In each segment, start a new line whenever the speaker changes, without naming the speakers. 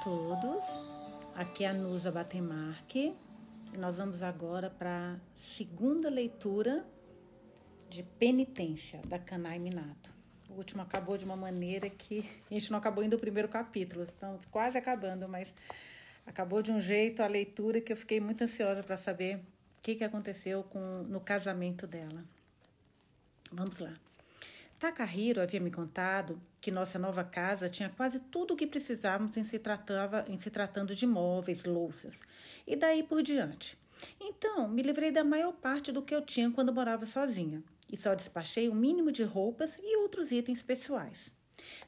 todos. Aqui é a Nusa Batemarque. Nós vamos agora para a segunda leitura de Penitência, da Kanai Minato. O último acabou de uma maneira que a gente não acabou indo o primeiro capítulo, estamos quase acabando, mas acabou de um jeito a leitura que eu fiquei muito ansiosa para saber o que, que aconteceu com, no casamento dela. Vamos lá. Takahiro havia me contado que nossa nova casa tinha quase tudo o que precisávamos em se, tratava, em se tratando de móveis, louças, e daí por diante. Então, me livrei da maior parte do que eu tinha quando morava sozinha, e só despachei o mínimo de roupas e outros itens pessoais.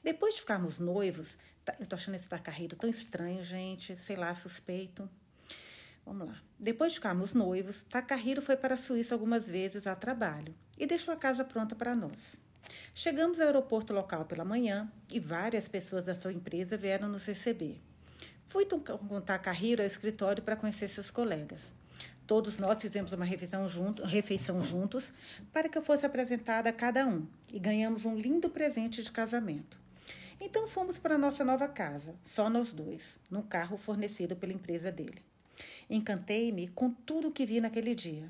Depois de ficarmos noivos, tá, eu tô achando esse Takahiro tão estranho, gente, sei lá, suspeito. Vamos lá. Depois de ficarmos noivos, Takahiro foi para a Suíça algumas vezes a trabalho e deixou a casa pronta para nós. Chegamos ao aeroporto local pela manhã e várias pessoas da sua empresa vieram nos receber. Fui contar Carreiro ao escritório para conhecer seus colegas. Todos nós fizemos uma junto, refeição juntos para que eu fosse apresentada a cada um e ganhamos um lindo presente de casamento. Então fomos para nossa nova casa, só nós dois, num carro fornecido pela empresa dele. Encantei-me com tudo que vi naquele dia.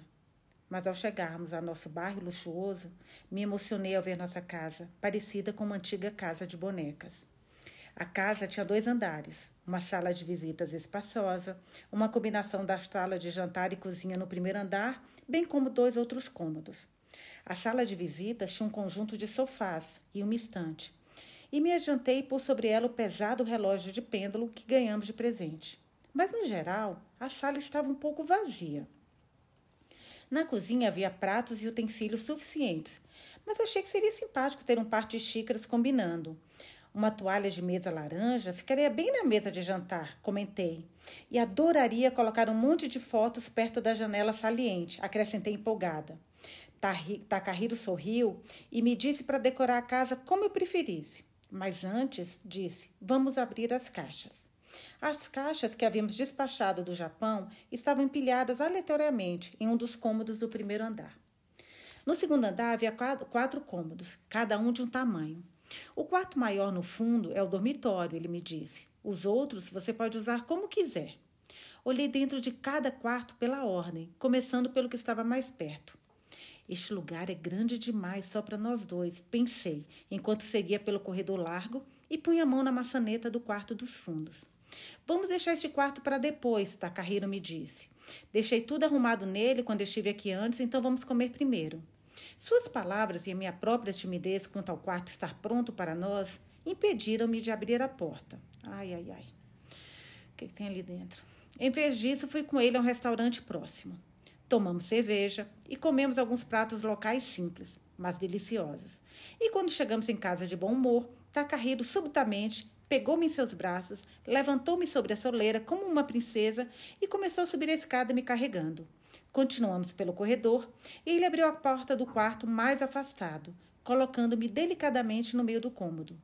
Mas ao chegarmos ao nosso bairro luxuoso, me emocionei ao ver nossa casa, parecida com uma antiga casa de bonecas. A casa tinha dois andares, uma sala de visitas espaçosa, uma combinação da sala de jantar e cozinha no primeiro andar, bem como dois outros cômodos. A sala de visitas tinha um conjunto de sofás e uma estante, e me adiantei por sobre ela o pesado relógio de pêndulo que ganhamos de presente. Mas, no geral, a sala estava um pouco vazia. Na cozinha havia pratos e utensílios suficientes, mas achei que seria simpático ter um par de xícaras combinando. Uma toalha de mesa laranja ficaria bem na mesa de jantar, comentei. E adoraria colocar um monte de fotos perto da janela saliente, acrescentei empolgada. Takahiro sorriu e me disse para decorar a casa como eu preferisse. Mas antes, disse, vamos abrir as caixas. As caixas que havíamos despachado do Japão estavam empilhadas aleatoriamente em um dos cômodos do primeiro andar. No segundo andar havia quatro cômodos, cada um de um tamanho. O quarto maior no fundo é o dormitório, ele me disse. Os outros você pode usar como quiser. Olhei dentro de cada quarto pela ordem, começando pelo que estava mais perto. Este lugar é grande demais só para nós dois, pensei, enquanto seguia pelo corredor largo e punha a mão na maçaneta do quarto dos fundos. Vamos deixar este quarto para depois, Takahiro me disse. Deixei tudo arrumado nele quando estive aqui antes, então vamos comer primeiro. Suas palavras e a minha própria timidez quanto ao quarto estar pronto para nós impediram-me de abrir a porta. Ai, ai, ai. O que, tem ali dentro? Em vez disso, fui com ele a um restaurante próximo. Tomamos cerveja e comemos alguns pratos locais simples, mas deliciosos. E quando chegamos em casa de bom humor, Takahiro subitamente pegou-me em seus braços, levantou-me sobre a soleira como uma princesa e começou a subir a escada me carregando. Continuamos pelo corredor e ele abriu a porta do quarto mais afastado, colocando-me delicadamente no meio do cômodo.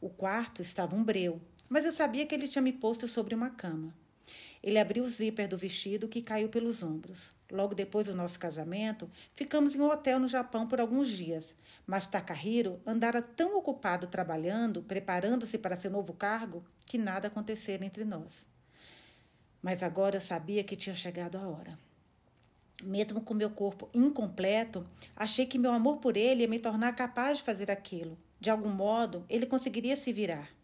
O quarto estava um breu, mas eu sabia que ele tinha me posto sobre uma cama. Ele abriu o zíper do vestido que caiu pelos ombros. Logo depois do nosso casamento, ficamos em um hotel no Japão por alguns dias, mas Takahiro andara tão ocupado trabalhando, preparando-se para seu novo cargo, que nada acontecera entre nós. Mas agora eu sabia que tinha chegado a hora. Mesmo com meu corpo incompleto, achei que meu amor por ele ia me tornar capaz de fazer aquilo. De algum modo, ele conseguiria se virar.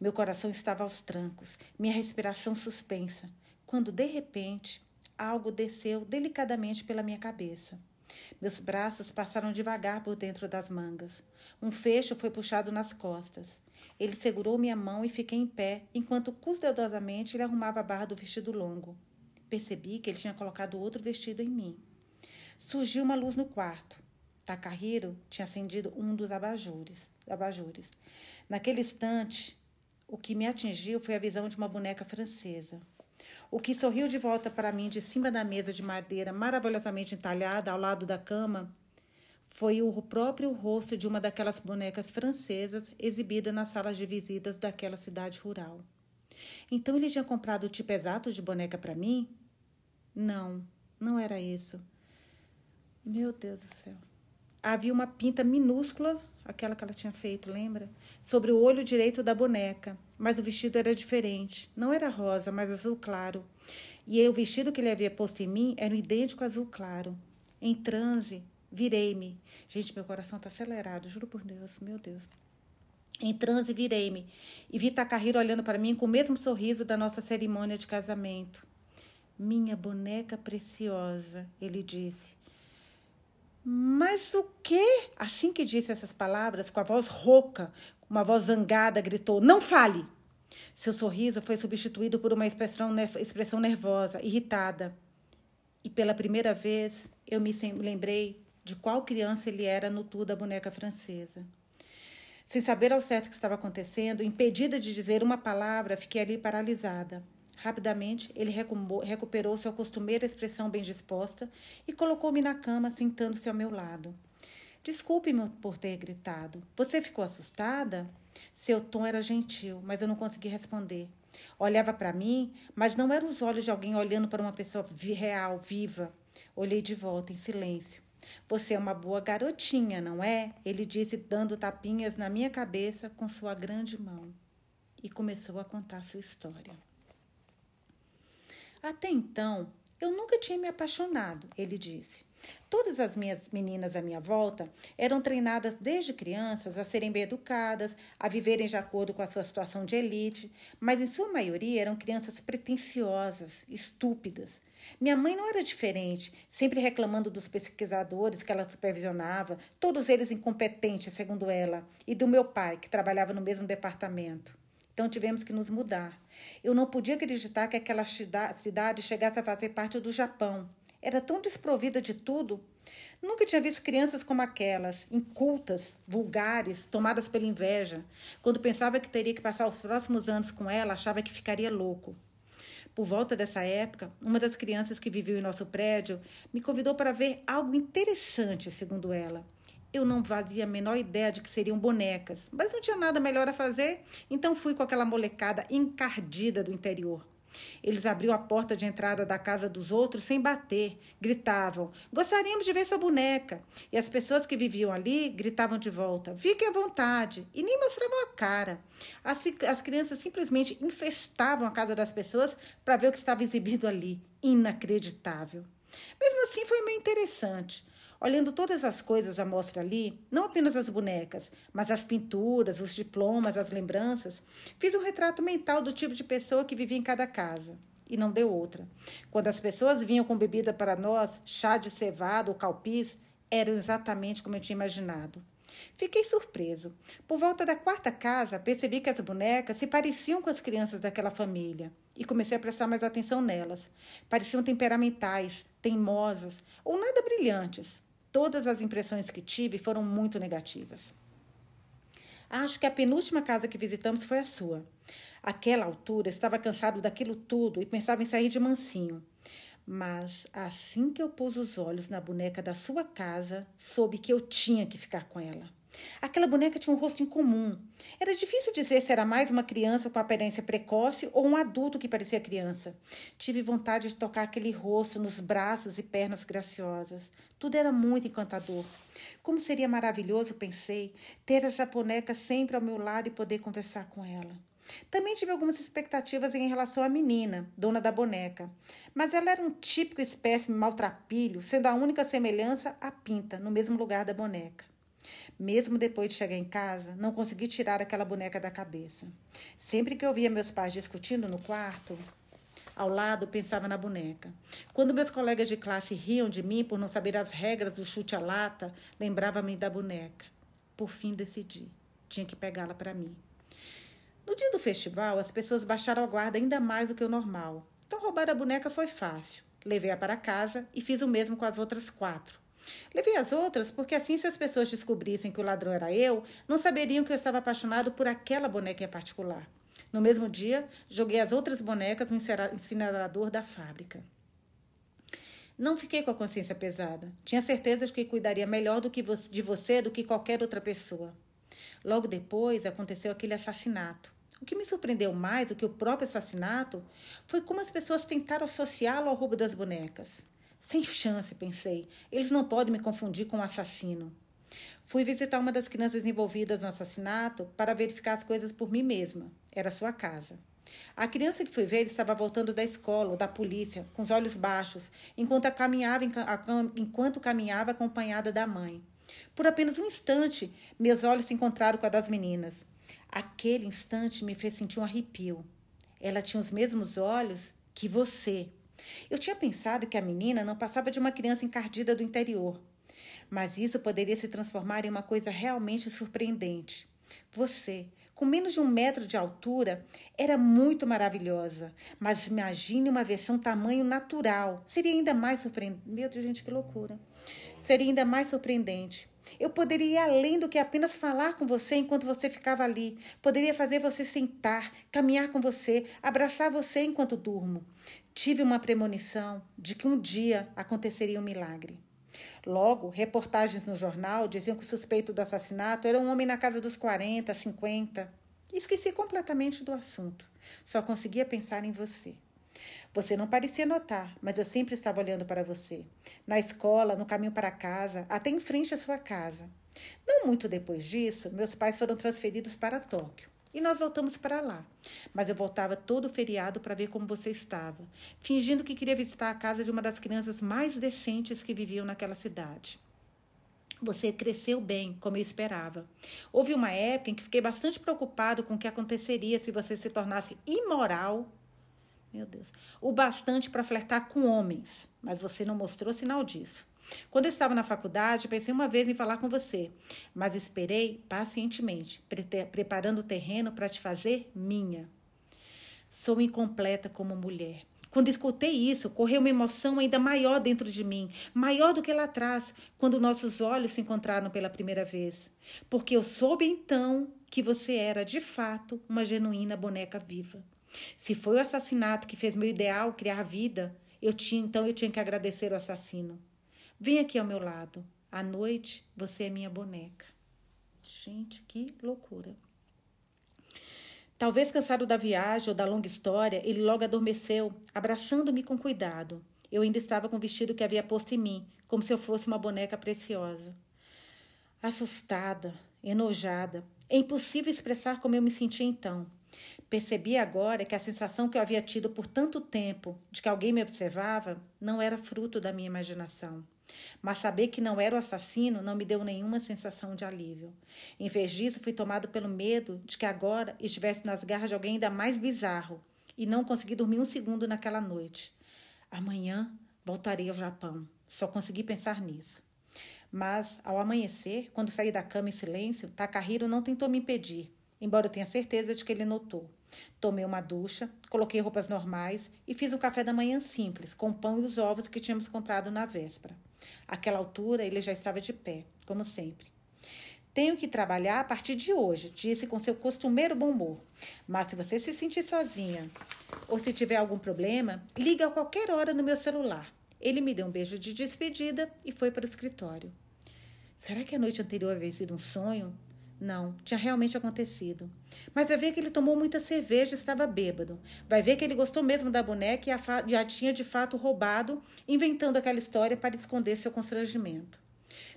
Meu coração estava aos trancos, minha respiração suspensa, quando de repente algo desceu delicadamente pela minha cabeça. Meus braços passaram devagar por dentro das mangas. Um fecho foi puxado nas costas. Ele segurou minha mão e fiquei em pé, enquanto cuidadosamente ele arrumava a barra do vestido longo. Percebi que ele tinha colocado outro vestido em mim. Surgiu uma luz no quarto. Takahiro tinha acendido um dos abajures. abajures. Naquele instante, o que me atingiu foi a visão de uma boneca francesa. O que sorriu de volta para mim de cima da mesa de madeira maravilhosamente entalhada ao lado da cama foi o próprio rosto de uma daquelas bonecas francesas exibida nas salas de visitas daquela cidade rural. Então ele tinha comprado o tipo exato de boneca para mim? Não, não era isso. Meu Deus do céu. Havia uma pinta minúscula, aquela que ela tinha feito, lembra? Sobre o olho direito da boneca, mas o vestido era diferente. Não era rosa, mas azul claro. E o vestido que ele havia posto em mim era idêntico azul claro. Em transe, virei-me. Gente, meu coração está acelerado, juro por Deus, meu Deus. Em transe, virei-me e vi Takahiro olhando para mim com o mesmo sorriso da nossa cerimônia de casamento. Minha boneca preciosa, ele disse. Mas o quê? Assim que disse essas palavras, com a voz rouca, uma voz zangada, gritou: Não fale! Seu sorriso foi substituído por uma expressão, expressão nervosa, irritada. E pela primeira vez eu me lembrei de qual criança ele era no tour da boneca francesa. Sem saber ao certo o que estava acontecendo, impedida de dizer uma palavra, fiquei ali paralisada. Rapidamente, ele recuperou sua costumeira expressão bem disposta e colocou-me na cama, sentando-se ao meu lado. Desculpe-me por ter gritado. Você ficou assustada? Seu tom era gentil, mas eu não consegui responder. Olhava para mim, mas não eram os olhos de alguém olhando para uma pessoa real, viva. Olhei de volta, em silêncio. Você é uma boa garotinha, não é? Ele disse, dando tapinhas na minha cabeça com sua grande mão. E começou a contar sua história. Até então, eu nunca tinha me apaixonado, ele disse. Todas as minhas meninas à minha volta eram treinadas desde crianças a serem bem educadas, a viverem de acordo com a sua situação de elite, mas em sua maioria eram crianças pretensiosas, estúpidas. Minha mãe não era diferente, sempre reclamando dos pesquisadores que ela supervisionava, todos eles incompetentes, segundo ela, e do meu pai, que trabalhava no mesmo departamento. Então tivemos que nos mudar. Eu não podia acreditar que aquela cidade chegasse a fazer parte do Japão. Era tão desprovida de tudo. Nunca tinha visto crianças como aquelas, incultas, vulgares, tomadas pela inveja. Quando pensava que teria que passar os próximos anos com ela, achava que ficaria louco. Por volta dessa época, uma das crianças que viveu em nosso prédio me convidou para ver algo interessante, segundo ela. Eu não fazia a menor ideia de que seriam bonecas, mas não tinha nada melhor a fazer, então fui com aquela molecada encardida do interior. Eles abriam a porta de entrada da casa dos outros sem bater. Gritavam: Gostaríamos de ver sua boneca. E as pessoas que viviam ali gritavam de volta: Fiquem à vontade. E nem mostravam a cara. As, as crianças simplesmente infestavam a casa das pessoas para ver o que estava exibido ali. Inacreditável. Mesmo assim, foi meio interessante. Olhando todas as coisas à mostra ali, não apenas as bonecas, mas as pinturas, os diplomas, as lembranças, fiz um retrato mental do tipo de pessoa que vivia em cada casa. E não deu outra. Quando as pessoas vinham com bebida para nós, chá de cevado ou calpis, eram exatamente como eu tinha imaginado. Fiquei surpreso. Por volta da quarta casa, percebi que as bonecas se pareciam com as crianças daquela família e comecei a prestar mais atenção nelas. Pareciam temperamentais, teimosas ou nada brilhantes, Todas as impressões que tive foram muito negativas. Acho que a penúltima casa que visitamos foi a sua. Aquela altura, estava cansado daquilo tudo e pensava em sair de mansinho. Mas assim que eu pus os olhos na boneca da sua casa, soube que eu tinha que ficar com ela. Aquela boneca tinha um rosto incomum. Era difícil dizer se era mais uma criança com aparência precoce ou um adulto que parecia criança. Tive vontade de tocar aquele rosto nos braços e pernas graciosas. Tudo era muito encantador. Como seria maravilhoso, pensei, ter essa boneca sempre ao meu lado e poder conversar com ela. Também tive algumas expectativas em relação à menina, dona da boneca, mas ela era um típico espécime maltrapilho, sendo a única semelhança a pinta, no mesmo lugar da boneca. Mesmo depois de chegar em casa, não consegui tirar aquela boneca da cabeça. Sempre que eu via meus pais discutindo no quarto, ao lado, pensava na boneca. Quando meus colegas de classe riam de mim por não saber as regras do chute à lata, lembrava-me da boneca. Por fim, decidi. Tinha que pegá-la para mim. No dia do festival, as pessoas baixaram a guarda ainda mais do que o normal. Então, roubar a boneca foi fácil. Levei-a para casa e fiz o mesmo com as outras quatro. Levei as outras porque assim, se as pessoas descobrissem que o ladrão era eu, não saberiam que eu estava apaixonado por aquela boneca em particular. No mesmo dia, joguei as outras bonecas no incinerador da fábrica. Não fiquei com a consciência pesada. Tinha certeza de que cuidaria melhor do que de você do que qualquer outra pessoa. Logo depois aconteceu aquele assassinato. O que me surpreendeu mais do que o próprio assassinato foi como as pessoas tentaram associá-lo ao roubo das bonecas. Sem chance, pensei. Eles não podem me confundir com um assassino. Fui visitar uma das crianças envolvidas no assassinato para verificar as coisas por mim mesma. Era sua casa. A criança que fui ver estava voltando da escola ou da polícia, com os olhos baixos, enquanto caminhava, enquanto caminhava acompanhada da mãe. Por apenas um instante, meus olhos se encontraram com a das meninas. Aquele instante me fez sentir um arrepio. Ela tinha os mesmos olhos que você. Eu tinha pensado que a menina não passava de uma criança encardida do interior. Mas isso poderia se transformar em uma coisa realmente surpreendente. Você, com menos de um metro de altura, era muito maravilhosa. Mas imagine uma versão tamanho natural. Seria ainda mais surpreendente. Meu Deus, gente, que loucura. Seria ainda mais surpreendente. Eu poderia ir além do que apenas falar com você enquanto você ficava ali. Poderia fazer você sentar, caminhar com você, abraçar você enquanto durmo. Tive uma premonição de que um dia aconteceria um milagre. Logo, reportagens no jornal diziam que o suspeito do assassinato era um homem na casa dos 40, 50. Esqueci completamente do assunto. Só conseguia pensar em você. Você não parecia notar, mas eu sempre estava olhando para você. Na escola, no caminho para casa, até em frente à sua casa. Não muito depois disso, meus pais foram transferidos para Tóquio. E nós voltamos para lá. Mas eu voltava todo feriado para ver como você estava, fingindo que queria visitar a casa de uma das crianças mais decentes que viviam naquela cidade. Você cresceu bem, como eu esperava. Houve uma época em que fiquei bastante preocupado com o que aconteceria se você se tornasse imoral. Meu Deus. O bastante para flertar com homens, mas você não mostrou sinal disso. Quando eu estava na faculdade, pensei uma vez em falar com você, mas esperei pacientemente, pre preparando o terreno para te fazer minha. Sou incompleta como mulher. Quando escutei isso, correu uma emoção ainda maior dentro de mim, maior do que lá atrás, quando nossos olhos se encontraram pela primeira vez. Porque eu soube então que você era, de fato, uma genuína boneca viva. Se foi o assassinato que fez meu ideal criar vida, eu tinha, então eu tinha que agradecer o assassino. Vem aqui ao meu lado. À noite, você é minha boneca. Gente, que loucura. Talvez cansado da viagem ou da longa história, ele logo adormeceu, abraçando-me com cuidado. Eu ainda estava com o vestido que havia posto em mim, como se eu fosse uma boneca preciosa. Assustada, enojada, é impossível expressar como eu me sentia então. Percebi agora que a sensação que eu havia tido por tanto tempo de que alguém me observava não era fruto da minha imaginação. Mas saber que não era o assassino não me deu nenhuma sensação de alívio. Em vez disso, fui tomado pelo medo de que agora estivesse nas garras de alguém ainda mais bizarro e não consegui dormir um segundo naquela noite. Amanhã voltarei ao Japão. Só consegui pensar nisso. Mas, ao amanhecer, quando saí da cama em silêncio, Takahiro não tentou me impedir, embora eu tenha certeza de que ele notou. Tomei uma ducha, coloquei roupas normais e fiz um café da manhã simples, com o pão e os ovos que tínhamos comprado na véspera. Àquela altura, ele já estava de pé, como sempre. Tenho que trabalhar a partir de hoje, disse com seu costumeiro bom humor. Mas se você se sentir sozinha ou se tiver algum problema, liga a qualquer hora no meu celular. Ele me deu um beijo de despedida e foi para o escritório. Será que a noite anterior havia sido um sonho? Não, tinha realmente acontecido. Mas vai ver que ele tomou muita cerveja e estava bêbado. Vai ver que ele gostou mesmo da boneca e a, e a tinha de fato roubado, inventando aquela história para esconder seu constrangimento.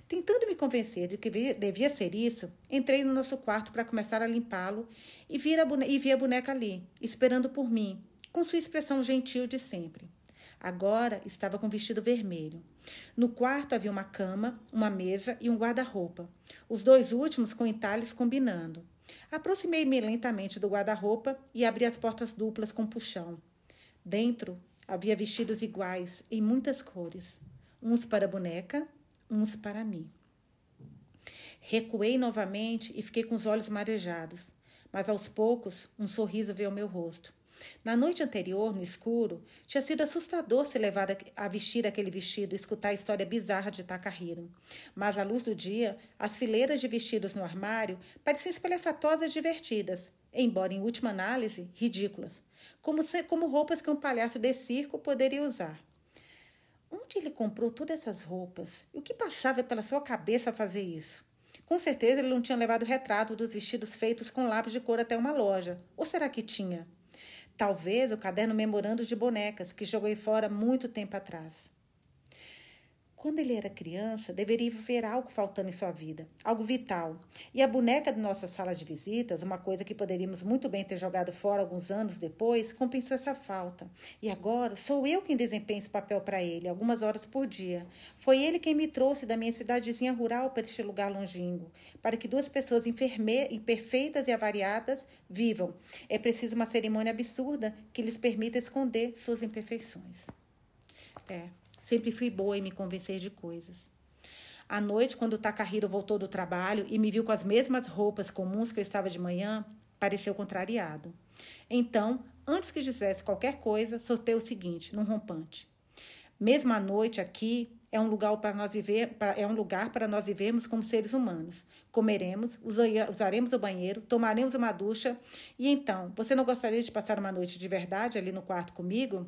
Tentando me convencer de que devia ser isso, entrei no nosso quarto para começar a limpá-lo e, e vi a boneca ali, esperando por mim, com sua expressão gentil de sempre. Agora estava com vestido vermelho. No quarto havia uma cama, uma mesa e um guarda-roupa, os dois últimos com entalhes combinando. Aproximei-me lentamente do guarda-roupa e abri as portas duplas com puxão. Dentro havia vestidos iguais, em muitas cores, uns para a boneca, uns para mim. Recuei novamente e fiquei com os olhos marejados, mas aos poucos um sorriso veio ao meu rosto. Na noite anterior, no escuro, tinha sido assustador se levar a vestir aquele vestido e escutar a história bizarra de Takahiro. Mas, à luz do dia, as fileiras de vestidos no armário pareciam espalhafatosas e divertidas, embora, em última análise, ridículas, como, se, como roupas que um palhaço de circo poderia usar. Onde ele comprou todas essas roupas? E o que passava pela sua cabeça a fazer isso? Com certeza ele não tinha levado retrato dos vestidos feitos com lápis de cor até uma loja. Ou será que tinha? Talvez o caderno memorando de bonecas que joguei fora muito tempo atrás. Quando ele era criança, deveria haver algo faltando em sua vida, algo vital. E a boneca de nossa sala de visitas, uma coisa que poderíamos muito bem ter jogado fora alguns anos depois, compensou essa falta. E agora sou eu quem desempenha esse papel para ele, algumas horas por dia. Foi ele quem me trouxe da minha cidadezinha rural para este lugar longínquo, para que duas pessoas imperfeitas e avariadas vivam. É preciso uma cerimônia absurda que lhes permita esconder suas imperfeições. É, Sempre fui boa em me convencer de coisas. À noite, quando Takahiro voltou do trabalho e me viu com as mesmas roupas comuns que eu estava de manhã, pareceu contrariado. Então, antes que dissesse qualquer coisa, soltei o seguinte, num rompante. Mesmo à noite aqui é um lugar para nós viver, é um lugar para nós vivermos como seres humanos. Comeremos, usaremos o banheiro, tomaremos uma ducha e então, você não gostaria de passar uma noite de verdade ali no quarto comigo?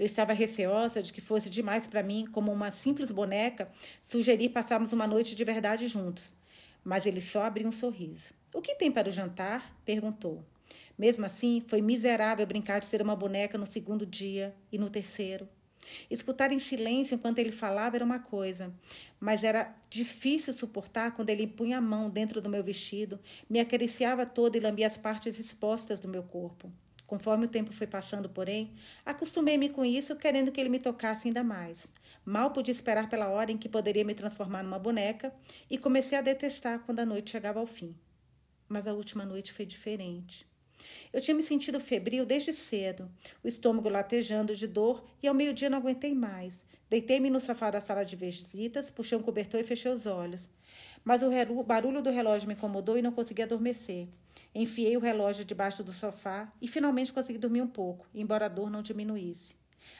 Eu estava receosa de que fosse demais para mim, como uma simples boneca, sugerir passarmos uma noite de verdade juntos. Mas ele só abriu um sorriso. O que tem para o jantar? perguntou. Mesmo assim, foi miserável brincar de ser uma boneca no segundo dia e no terceiro. Escutar em silêncio enquanto ele falava era uma coisa, mas era difícil suportar quando ele punha a mão dentro do meu vestido, me acariciava toda e lambia as partes expostas do meu corpo. Conforme o tempo foi passando, porém, acostumei-me com isso, querendo que ele me tocasse ainda mais. Mal pude esperar pela hora em que poderia me transformar numa boneca e comecei a detestar quando a noite chegava ao fim. Mas a última noite foi diferente. Eu tinha me sentido febril desde cedo, o estômago latejando de dor e ao meio-dia não aguentei mais. Deitei-me no sofá da sala de visitas, puxei um cobertor e fechei os olhos. Mas o barulho do relógio me incomodou e não consegui adormecer. Enfiei o relógio debaixo do sofá e finalmente consegui dormir um pouco, embora a dor não diminuísse.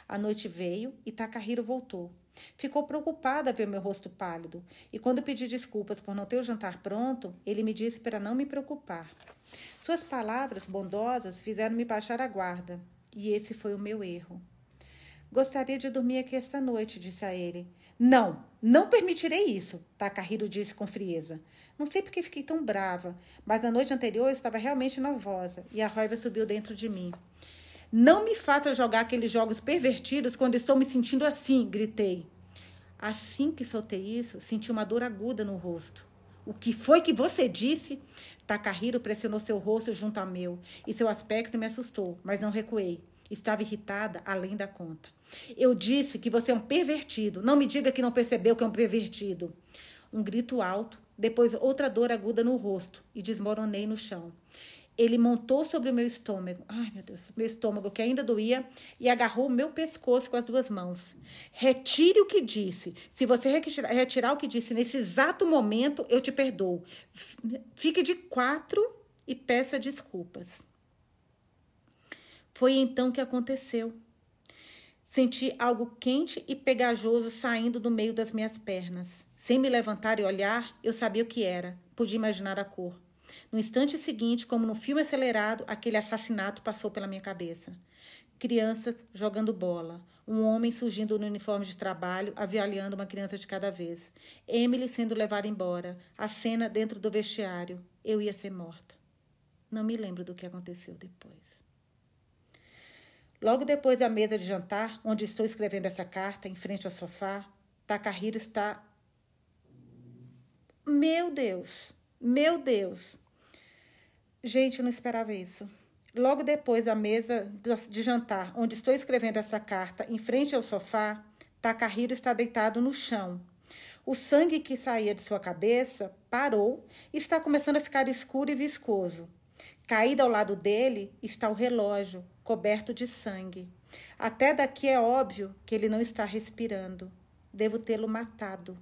A noite veio e Takahiro voltou. Ficou preocupada ver meu rosto pálido, e quando pedi desculpas por não ter o jantar pronto, ele me disse para não me preocupar. Suas palavras bondosas fizeram-me baixar a guarda, e esse foi o meu erro. Gostaria de dormir aqui esta noite, disse a ele. Não, não permitirei isso, Takahiro disse com frieza. Não sei porque fiquei tão brava, mas na noite anterior eu estava realmente nervosa e a raiva subiu dentro de mim. Não me faça jogar aqueles jogos pervertidos quando estou me sentindo assim, gritei. Assim que soltei isso, senti uma dor aguda no rosto. O que foi que você disse? Takahiro pressionou seu rosto junto ao meu e seu aspecto me assustou, mas não recuei. Estava irritada além da conta. Eu disse que você é um pervertido. Não me diga que não percebeu que é um pervertido. Um grito alto depois outra dor aguda no rosto e desmoronei no chão. Ele montou sobre o meu estômago, ai meu Deus, meu estômago que ainda doía, e agarrou o meu pescoço com as duas mãos. Retire o que disse. Se você retirar, o que disse nesse exato momento, eu te perdoo. Fique de quatro e peça desculpas. Foi então que aconteceu. Senti algo quente e pegajoso saindo do meio das minhas pernas. Sem me levantar e olhar, eu sabia o que era. Podia imaginar a cor. No instante seguinte, como no filme acelerado, aquele assassinato passou pela minha cabeça. Crianças jogando bola. Um homem surgindo no uniforme de trabalho, avialhando uma criança de cada vez. Emily sendo levada embora. A cena dentro do vestiário. Eu ia ser morta. Não me lembro do que aconteceu depois. Logo depois da mesa de jantar, onde estou escrevendo essa carta, em frente ao sofá, Takahiro está. Meu Deus! Meu Deus! Gente, eu não esperava isso. Logo depois da mesa de jantar, onde estou escrevendo essa carta, em frente ao sofá, Takahiro está deitado no chão. O sangue que saía de sua cabeça parou e está começando a ficar escuro e viscoso. Caído ao lado dele está o relógio, coberto de sangue. Até daqui é óbvio que ele não está respirando. Devo tê-lo matado.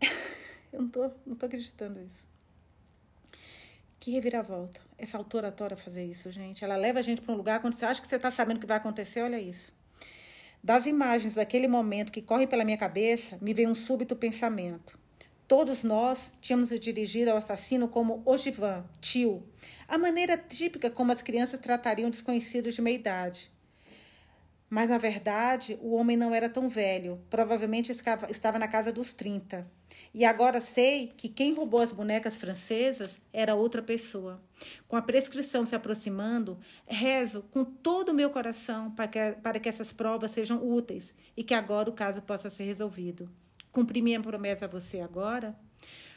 Eu não tô, não tô acreditando nisso. Que reviravolta. Essa autora adora fazer isso, gente. Ela leva a gente para um lugar quando você acha que você está sabendo o que vai acontecer, olha isso. Das imagens daquele momento que corre pela minha cabeça, me vem um súbito pensamento. Todos nós tínhamos dirigido ao assassino como Ogivan, tio, a maneira típica como as crianças tratariam desconhecidos de meia idade. Mas, na verdade, o homem não era tão velho. Provavelmente estava na casa dos 30. E agora sei que quem roubou as bonecas francesas era outra pessoa. Com a prescrição se aproximando, rezo com todo o meu coração para que, para que essas provas sejam úteis e que agora o caso possa ser resolvido. Cumpri minha promessa a você agora?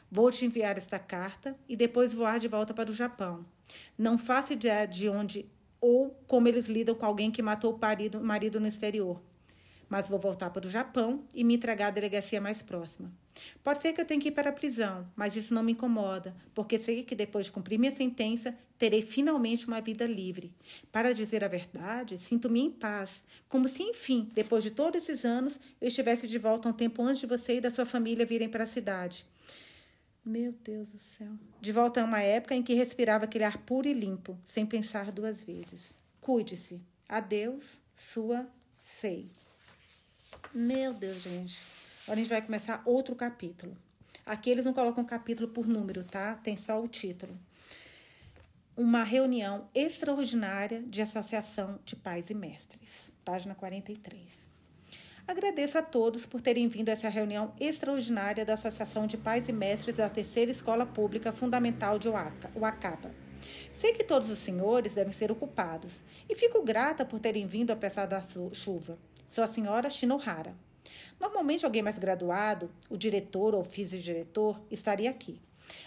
Vou te enviar esta carta e depois voar de volta para o Japão. Não faço ideia de onde ou como eles lidam com alguém que matou o marido, marido no exterior. Mas vou voltar para o Japão e me entregar à delegacia mais próxima. Pode ser que eu tenha que ir para a prisão, mas isso não me incomoda, porque sei que depois de cumprir minha sentença, terei finalmente uma vida livre. Para dizer a verdade, sinto-me em paz, como se, enfim, depois de todos esses anos, eu estivesse de volta um tempo antes de você e da sua família virem para a cidade. Meu Deus do céu. De volta a uma época em que respirava aquele ar puro e limpo, sem pensar duas vezes. Cuide-se. Adeus, sua Sei. Meu Deus, gente. Agora a gente vai começar outro capítulo. Aqui eles não colocam capítulo por número, tá? Tem só o título. Uma reunião extraordinária de associação de pais e mestres. Página 43. Agradeço a todos por terem vindo a essa reunião extraordinária da Associação de Pais e Mestres da Terceira Escola Pública Fundamental de Uacaba. Sei que todos os senhores devem ser ocupados e fico grata por terem vindo apesar da chuva. Sou a senhora Shinohara. Normalmente alguém mais graduado, o diretor ou vice-diretor, estaria aqui.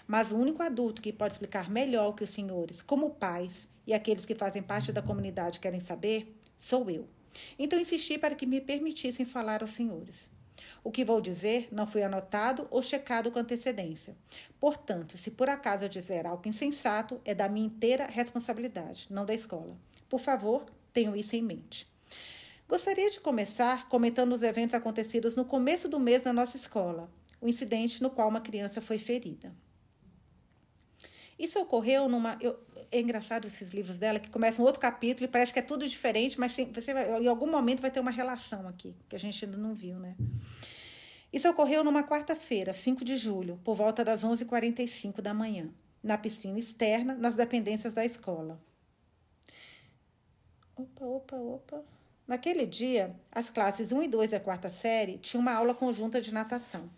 Mas o único adulto que pode explicar melhor que os senhores, como pais e aqueles que fazem parte da comunidade querem saber, sou eu. Então insisti para que me permitissem falar aos senhores. O que vou dizer não foi anotado ou checado com antecedência. Portanto, se por acaso eu dizer algo insensato, é da minha inteira responsabilidade, não da escola. Por favor, tenham isso em mente. Gostaria de começar comentando os eventos acontecidos no começo do mês na nossa escola, o incidente no qual uma criança foi ferida. Isso ocorreu numa. Eu, é engraçado esses livros dela que começam outro capítulo e parece que é tudo diferente, mas você vai, em algum momento vai ter uma relação aqui, que a gente ainda não viu, né? Isso ocorreu numa quarta-feira, 5 de julho, por volta das 11h45 da manhã, na piscina externa, nas dependências da escola. Opa, opa, opa. Naquele dia, as classes 1 e 2 da quarta série tinham uma aula conjunta de natação.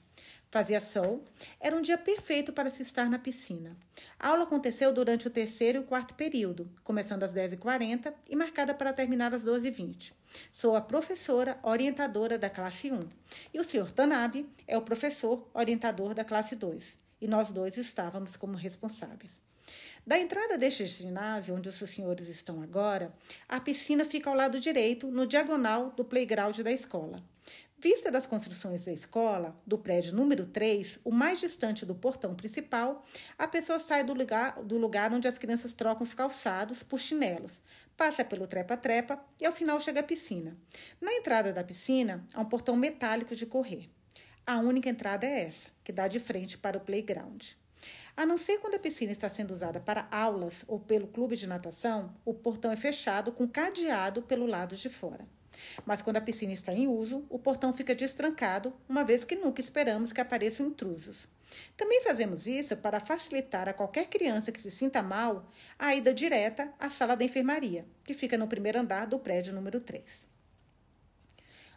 Fazia sol. Era um dia perfeito para se estar na piscina. A aula aconteceu durante o terceiro e o quarto período, começando às 10h40 e marcada para terminar às 12h20. Sou a professora orientadora da classe 1 e o Sr. Tanabe é o professor orientador da classe 2. E nós dois estávamos como responsáveis. Da entrada deste ginásio, onde os senhores estão agora, a piscina fica ao lado direito, no diagonal do playground da escola. Vista das construções da escola, do prédio número 3, o mais distante do portão principal, a pessoa sai do lugar, do lugar onde as crianças trocam os calçados por chinelos, passa pelo trepa-trepa e ao final chega à piscina. Na entrada da piscina, há um portão metálico de correr. A única entrada é essa, que dá de frente para o playground. A não ser quando a piscina está sendo usada para aulas ou pelo clube de natação, o portão é fechado com cadeado pelo lado de fora. Mas quando a piscina está em uso, o portão fica destrancado, uma vez que nunca esperamos que apareçam intrusos. Também fazemos isso para facilitar a qualquer criança que se sinta mal a ida direta à sala da enfermaria, que fica no primeiro andar do prédio número 3.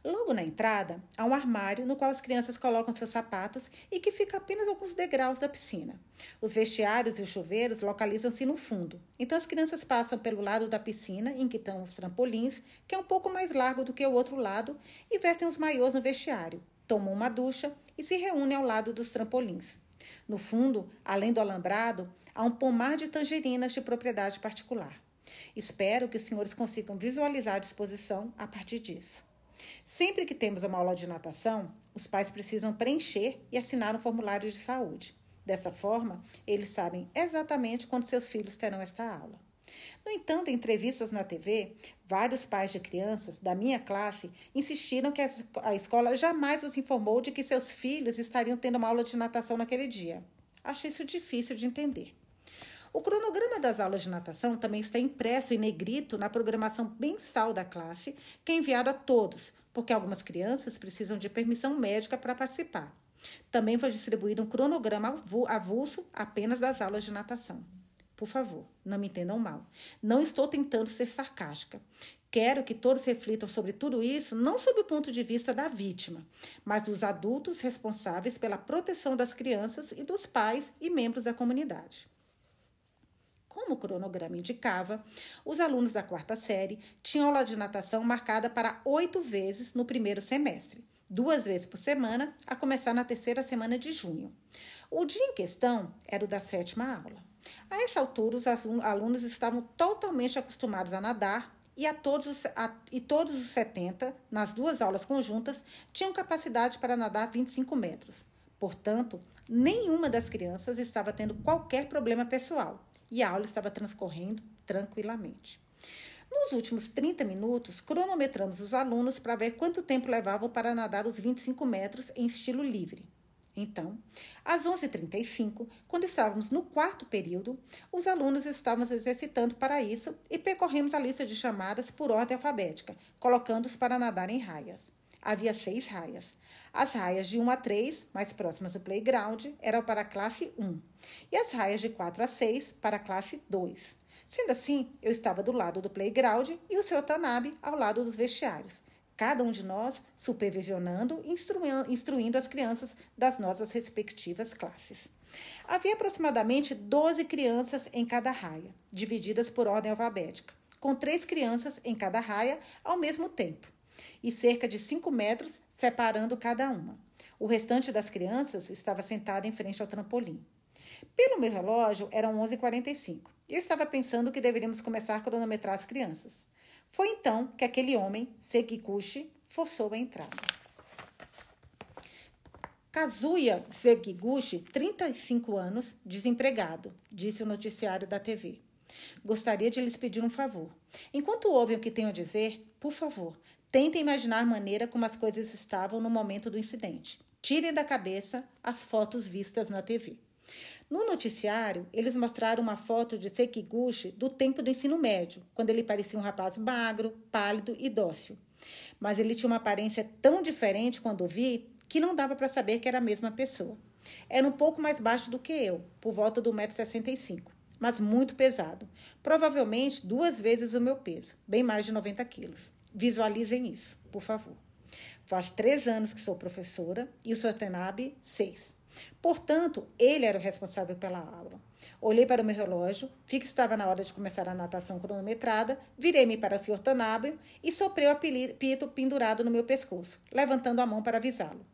Logo na entrada, há um armário no qual as crianças colocam seus sapatos e que fica apenas alguns degraus da piscina. Os vestiários e os chuveiros localizam-se no fundo, então as crianças passam pelo lado da piscina em que estão os trampolins, que é um pouco mais largo do que o outro lado, e vestem os maiôs no vestiário, tomam uma ducha e se reúnem ao lado dos trampolins. No fundo, além do alambrado, há um pomar de tangerinas de propriedade particular. Espero que os senhores consigam visualizar a disposição a partir disso. Sempre que temos uma aula de natação, os pais precisam preencher e assinar um formulário de saúde. Dessa forma, eles sabem exatamente quando seus filhos terão esta aula. No entanto, em entrevistas na TV, vários pais de crianças da minha classe insistiram que a escola jamais os informou de que seus filhos estariam tendo uma aula de natação naquele dia. Acho isso difícil de entender. O cronograma das aulas de natação também está impresso em negrito na programação mensal da classe, que é enviado a todos, porque algumas crianças precisam de permissão médica para participar. Também foi distribuído um cronograma avulso apenas das aulas de natação. Por favor, não me entendam mal. Não estou tentando ser sarcástica. Quero que todos reflitam sobre tudo isso, não sob o ponto de vista da vítima, mas dos adultos responsáveis pela proteção das crianças e dos pais e membros da comunidade. Como o cronograma indicava, os alunos da quarta série tinham aula de natação marcada para oito vezes no primeiro semestre, duas vezes por semana, a começar na terceira semana de junho. O dia em questão era o da sétima aula. A essa altura, os alunos estavam totalmente acostumados a nadar e, a todos, a, e todos os 70, nas duas aulas conjuntas, tinham capacidade para nadar 25 metros. Portanto, nenhuma das crianças estava tendo qualquer problema pessoal e a aula estava transcorrendo tranquilamente. Nos últimos 30 minutos, cronometramos os alunos para ver quanto tempo levavam para nadar os 25 metros em estilo livre. Então, às 11h35, quando estávamos no quarto período, os alunos estavam exercitando para isso e percorremos a lista de chamadas por ordem alfabética, colocando-os para nadar em raias. Havia seis raias. As raias de 1 a 3, mais próximas do playground, eram para a classe 1, e as raias de 4 a 6 para a classe 2. Sendo assim, eu estava do lado do playground e o Sr. Tanabe ao lado dos vestiários cada um de nós supervisionando e instruindo as crianças das nossas respectivas classes. Havia aproximadamente 12 crianças em cada raia, divididas por ordem alfabética, com três crianças em cada raia ao mesmo tempo, e cerca de 5 metros separando cada uma. O restante das crianças estava sentado em frente ao trampolim. Pelo meu relógio, eram 11h45 e eu estava pensando que deveríamos começar a cronometrar as crianças. Foi então que aquele homem, Sekiguchi, forçou a entrada. Kazuya Sekiguchi, 35 anos, desempregado, disse o noticiário da TV. Gostaria de lhes pedir um favor. Enquanto ouvem o que tenho a dizer, por favor, tentem imaginar a maneira como as coisas estavam no momento do incidente. Tirem da cabeça as fotos vistas na TV. No noticiário, eles mostraram uma foto de Sekiguchi do tempo do ensino médio, quando ele parecia um rapaz magro, pálido e dócil. Mas ele tinha uma aparência tão diferente quando vi que não dava para saber que era a mesma pessoa. Era um pouco mais baixo do que eu, por volta do 1,65m, mas muito pesado. Provavelmente duas vezes o meu peso, bem mais de 90 quilos. Visualizem isso, por favor. Faz três anos que sou professora e o Sr. Tenabe, seis. Portanto, ele era o responsável pela aula. Olhei para o meu relógio, vi que estava na hora de começar a natação cronometrada, virei-me para o Sr. Tanábio e soprei o apito pendurado no meu pescoço, levantando a mão para avisá-lo.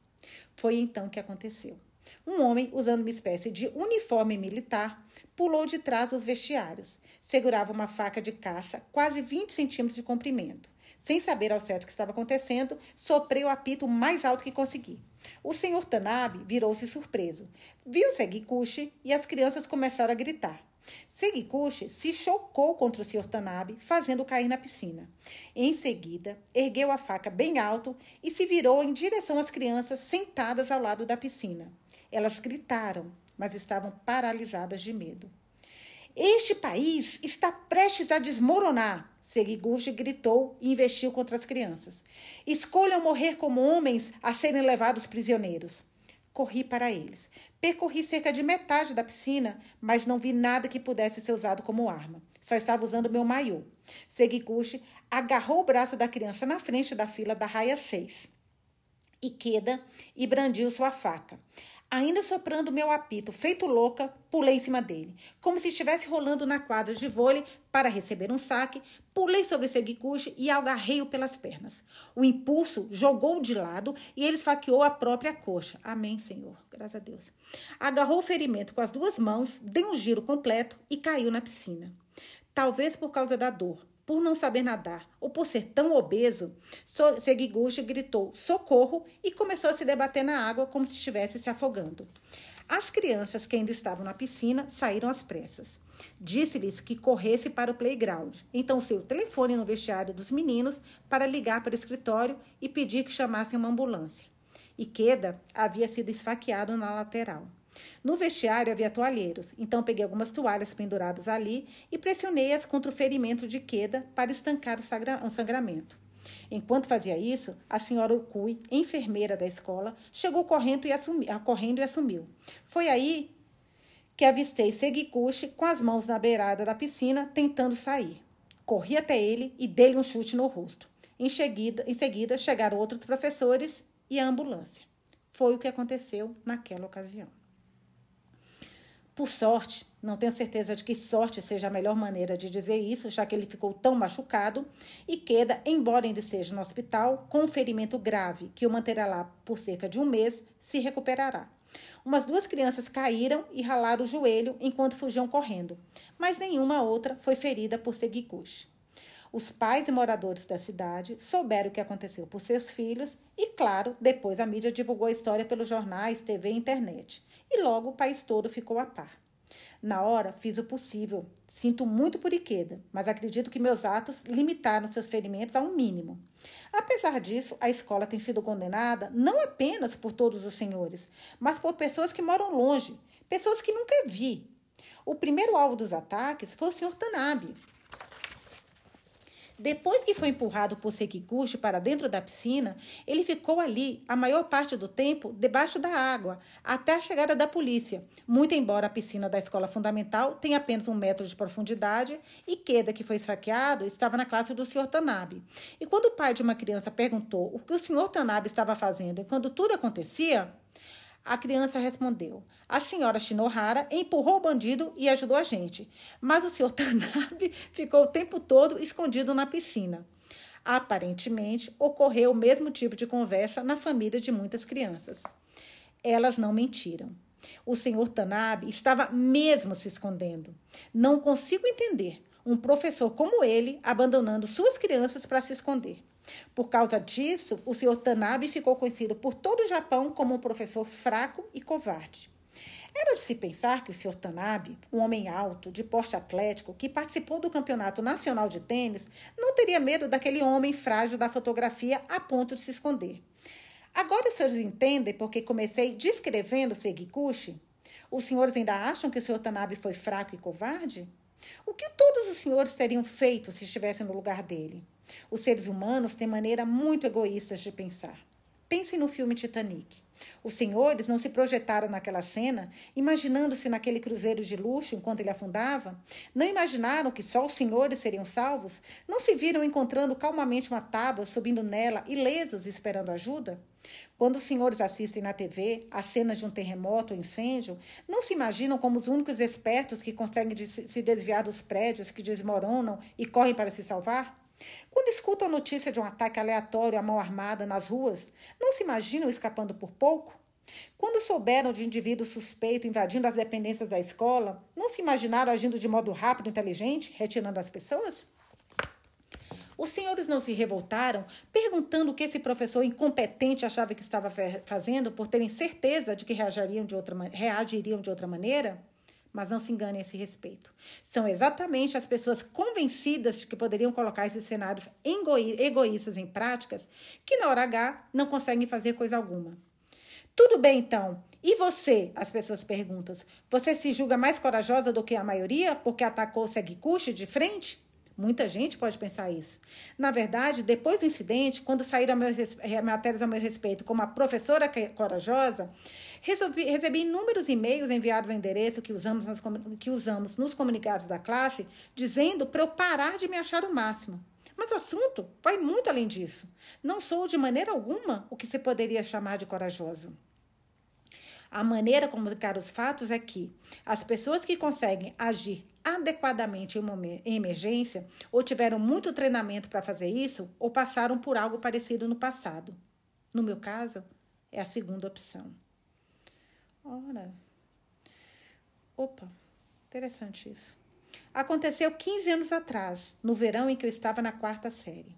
Foi então que aconteceu. Um homem, usando uma espécie de uniforme militar, pulou de trás dos vestiários. Segurava uma faca de caça, quase 20 centímetros de comprimento. Sem saber ao certo o que estava acontecendo, soprei o apito mais alto que consegui. O senhor Tanabe virou-se surpreso. Viu Segikuchi e as crianças começaram a gritar. Segikuchi se chocou contra o senhor Tanabe, fazendo cair na piscina. Em seguida, ergueu a faca bem alto e se virou em direção às crianças sentadas ao lado da piscina. Elas gritaram, mas estavam paralisadas de medo. Este país está prestes a desmoronar, Segiguchi gritou e investiu contra as crianças. Escolham morrer como homens a serem levados prisioneiros. Corri para eles. Percorri cerca de metade da piscina, mas não vi nada que pudesse ser usado como arma. Só estava usando meu maiô. Segiguchi agarrou o braço da criança na frente da fila da raia 6. Ikeda e brandiu sua faca. Ainda soprando meu apito, feito louca, pulei em cima dele, como se estivesse rolando na quadra de vôlei para receber um saque. Pulei sobre Seguikuchi e agarrei-o pelas pernas. O impulso jogou-o de lado e ele esfaqueou a própria coxa. Amém, Senhor. Graças a Deus. Agarrou o ferimento com as duas mãos, deu um giro completo e caiu na piscina. Talvez por causa da dor, por não saber nadar ou por ser tão obeso, Segiguchi gritou socorro e começou a se debater na água como se estivesse se afogando. As crianças que ainda estavam na piscina saíram às pressas. Disse-lhes que corresse para o playground. Então, seu telefone no vestiário dos meninos para ligar para o escritório e pedir que chamassem uma ambulância. Ikeda havia sido esfaqueado na lateral. No vestiário havia toalheiros, então peguei algumas toalhas penduradas ali e pressionei-as contra o ferimento de queda para estancar o sangramento. Enquanto fazia isso, a senhora Okui, enfermeira da escola, chegou correndo e, assumi, correndo e assumiu. Foi aí que avistei Segikuchi com as mãos na beirada da piscina, tentando sair. Corri até ele e dei-lhe um chute no rosto. Em seguida, em seguida, chegaram outros professores e a ambulância. Foi o que aconteceu naquela ocasião. Por sorte, não tenho certeza de que sorte seja a melhor maneira de dizer isso, já que ele ficou tão machucado, e queda, embora ainda esteja no hospital, com um ferimento grave que o manterá lá por cerca de um mês, se recuperará. Umas duas crianças caíram e ralaram o joelho enquanto fugiam correndo, mas nenhuma outra foi ferida por Seguicush. Os pais e moradores da cidade souberam o que aconteceu por seus filhos e, claro, depois a mídia divulgou a história pelos jornais, TV e internet. E logo o país todo ficou a par. Na hora, fiz o possível. Sinto muito por Iqueda, mas acredito que meus atos limitaram seus ferimentos a um mínimo. Apesar disso, a escola tem sido condenada não apenas por todos os senhores, mas por pessoas que moram longe, pessoas que nunca vi. O primeiro alvo dos ataques foi o senhor Tanabe, depois que foi empurrado por Sekiguchi para dentro da piscina, ele ficou ali a maior parte do tempo debaixo da água, até a chegada da polícia. Muito embora a piscina da escola fundamental tenha apenas um metro de profundidade, e Queda, que foi esfaqueado, estava na classe do Sr. Tanabe. E quando o pai de uma criança perguntou o que o Sr. Tanabe estava fazendo quando tudo acontecia, a criança respondeu: A senhora Shinohara empurrou o bandido e ajudou a gente, mas o senhor Tanabe ficou o tempo todo escondido na piscina. Aparentemente, ocorreu o mesmo tipo de conversa na família de muitas crianças. Elas não mentiram. O senhor Tanabe estava mesmo se escondendo. Não consigo entender um professor como ele abandonando suas crianças para se esconder. Por causa disso, o Sr. Tanabe ficou conhecido por todo o Japão como um professor fraco e covarde. Era de se pensar que o Sr. Tanabe, um homem alto, de porte atlético, que participou do Campeonato Nacional de Tênis, não teria medo daquele homem frágil da fotografia a ponto de se esconder. Agora os senhores entendem porque comecei descrevendo Segikuchi? Os senhores ainda acham que o Sr. Tanabe foi fraco e covarde? O que todos os senhores teriam feito se estivessem no lugar dele? Os seres humanos têm maneira muito egoístas de pensar. Pensem no filme Titanic. Os senhores não se projetaram naquela cena, imaginando-se naquele cruzeiro de luxo enquanto ele afundava? Não imaginaram que só os senhores seriam salvos? Não se viram encontrando calmamente uma tábua, subindo nela, ilesos, esperando ajuda? Quando os senhores assistem na TV as cenas de um terremoto ou incêndio, não se imaginam como os únicos espertos que conseguem se desviar dos prédios que desmoronam e correm para se salvar? Quando escutam a notícia de um ataque aleatório à mão armada nas ruas, não se imaginam escapando por pouco? Quando souberam de indivíduo suspeito invadindo as dependências da escola, não se imaginaram agindo de modo rápido e inteligente, retirando as pessoas? Os senhores não se revoltaram, perguntando o que esse professor incompetente achava que estava fazendo, por terem certeza de que reagiriam de outra, reagiriam de outra maneira? Mas não se engane a esse respeito. São exatamente as pessoas convencidas de que poderiam colocar esses cenários egoístas em práticas que, na hora H, não conseguem fazer coisa alguma. Tudo bem, então. E você? As pessoas perguntam. Você se julga mais corajosa do que a maioria porque atacou Seguikuchi de frente? Muita gente pode pensar isso. Na verdade, depois do incidente, quando saíram matérias a meu respeito como a professora corajosa, resolvi, recebi inúmeros e-mails enviados ao endereço que usamos, nas, que usamos nos comunicados da classe, dizendo para eu parar de me achar o máximo. Mas o assunto vai muito além disso. Não sou de maneira alguma o que se poderia chamar de corajoso. A maneira como comunicar os fatos é que as pessoas que conseguem agir adequadamente em emergência ou tiveram muito treinamento para fazer isso ou passaram por algo parecido no passado. No meu caso, é a segunda opção. Ora. Opa, interessante isso. Aconteceu 15 anos atrás, no verão em que eu estava na quarta série.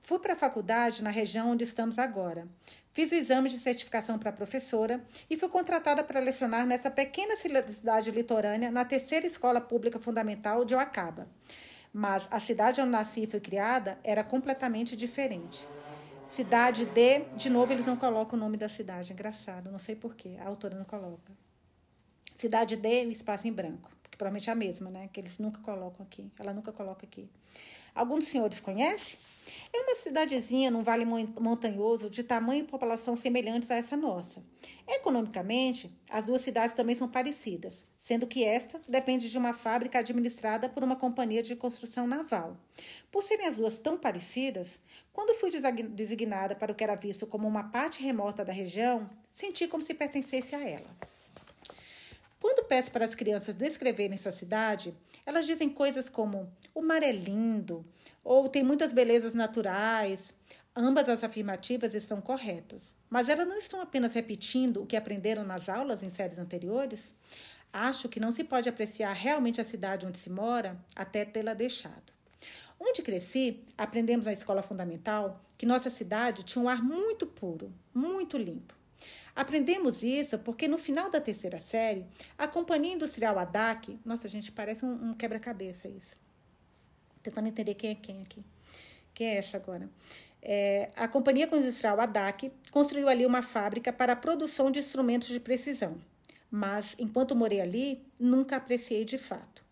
Fui para a faculdade na região onde estamos agora. Fiz o exame de certificação para professora e fui contratada para lecionar nessa pequena cidade litorânea na terceira escola pública fundamental de Oacaba. Mas a cidade onde nasci e fui criada era completamente diferente. Cidade de. De novo, eles não colocam o nome da cidade. Engraçado, não sei porquê. A autora não coloca. Cidade de, o espaço em branco. Que provavelmente é a mesma, né? Que eles nunca colocam aqui. Ela nunca coloca aqui. Alguns dos senhores conhecem? É uma cidadezinha num vale montanhoso de tamanho e população semelhantes a essa nossa. Economicamente, as duas cidades também são parecidas, sendo que esta depende de uma fábrica administrada por uma companhia de construção naval. Por serem as duas tão parecidas, quando fui designada para o que era visto como uma parte remota da região, senti como se pertencesse a ela. Quando peço para as crianças descreverem sua cidade, elas dizem coisas como: o mar é lindo, ou tem muitas belezas naturais. Ambas as afirmativas estão corretas, mas elas não estão apenas repetindo o que aprenderam nas aulas em séries anteriores? Acho que não se pode apreciar realmente a cidade onde se mora até tê-la deixado. Onde cresci, aprendemos na escola fundamental que nossa cidade tinha um ar muito puro, muito limpo. Aprendemos isso porque no final da terceira série, a Companhia Industrial ADAC, nossa, gente, parece um, um quebra-cabeça isso tentando entender quem é quem aqui. Quem é essa agora? É, a Companhia Industrial ADAC construiu ali uma fábrica para a produção de instrumentos de precisão. Mas, enquanto morei ali, nunca apreciei de fato.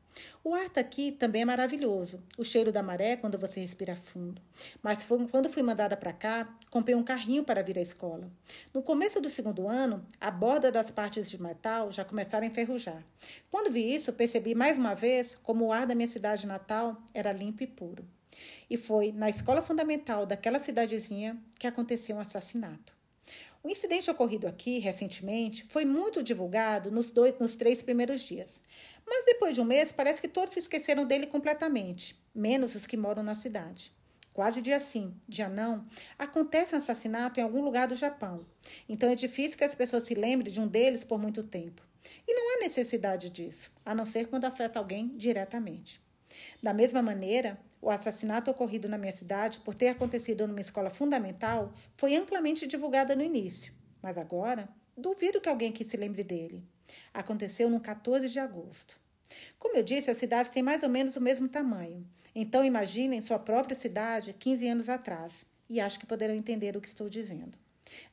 O ar aqui também é maravilhoso. O cheiro da maré quando você respira fundo. Mas foi, quando fui mandada para cá, comprei um carrinho para vir à escola. No começo do segundo ano, a borda das partes de metal já começaram a enferrujar. Quando vi isso, percebi mais uma vez como o ar da minha cidade natal era limpo e puro. E foi na escola fundamental daquela cidadezinha que aconteceu um assassinato. O incidente ocorrido aqui recentemente foi muito divulgado nos, dois, nos três primeiros dias. Mas depois de um mês, parece que todos se esqueceram dele completamente, menos os que moram na cidade. Quase dia sim, dia não, acontece um assassinato em algum lugar do Japão. Então é difícil que as pessoas se lembrem de um deles por muito tempo. E não há necessidade disso, a não ser quando afeta alguém diretamente. Da mesma maneira, o assassinato ocorrido na minha cidade, por ter acontecido numa escola fundamental, foi amplamente divulgado no início. Mas agora, duvido que alguém aqui se lembre dele. Aconteceu no 14 de agosto. Como eu disse, a cidade tem mais ou menos o mesmo tamanho. Então imaginem sua própria cidade 15 anos atrás. E acho que poderão entender o que estou dizendo.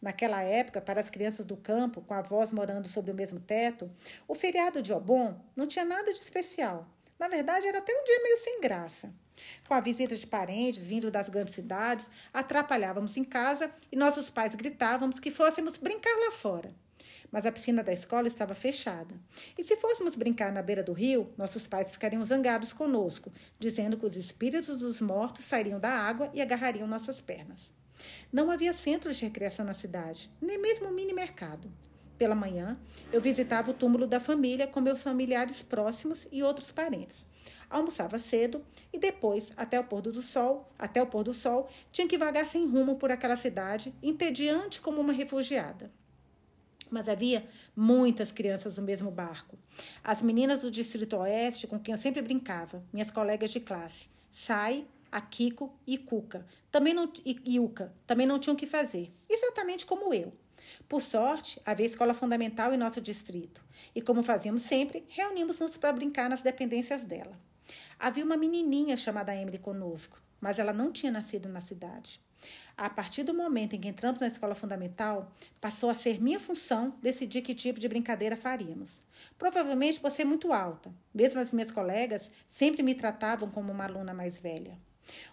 Naquela época, para as crianças do campo, com avós morando sob o mesmo teto, o feriado de Obon não tinha nada de especial. Na verdade, era até um dia meio sem graça. Com a visita de parentes vindo das grandes cidades, atrapalhávamos em casa e nossos pais gritávamos que fôssemos brincar lá fora. Mas a piscina da escola estava fechada. E se fôssemos brincar na beira do rio, nossos pais ficariam zangados conosco, dizendo que os espíritos dos mortos sairiam da água e agarrariam nossas pernas. Não havia centros de recreação na cidade, nem mesmo um mini mercado. Pela manhã, eu visitava o túmulo da família com meus familiares próximos e outros parentes. Almoçava cedo e depois, até o pôr do sol, até o pôr do sol, tinha que vagar sem rumo por aquela cidade, entediante como uma refugiada. Mas havia muitas crianças no mesmo barco. As meninas do Distrito Oeste, com quem eu sempre brincava, minhas colegas de classe. Sai, a Kiko e Cuca, também não, e Yuka, também não tinham o que fazer, exatamente como eu. Por sorte, havia escola fundamental em nosso distrito, e como fazíamos sempre, reunimos-nos para brincar nas dependências dela. Havia uma menininha chamada Emily conosco, mas ela não tinha nascido na cidade. A partir do momento em que entramos na escola fundamental, passou a ser minha função decidir que tipo de brincadeira faríamos. Provavelmente por ser muito alta. Mesmo as minhas colegas sempre me tratavam como uma aluna mais velha.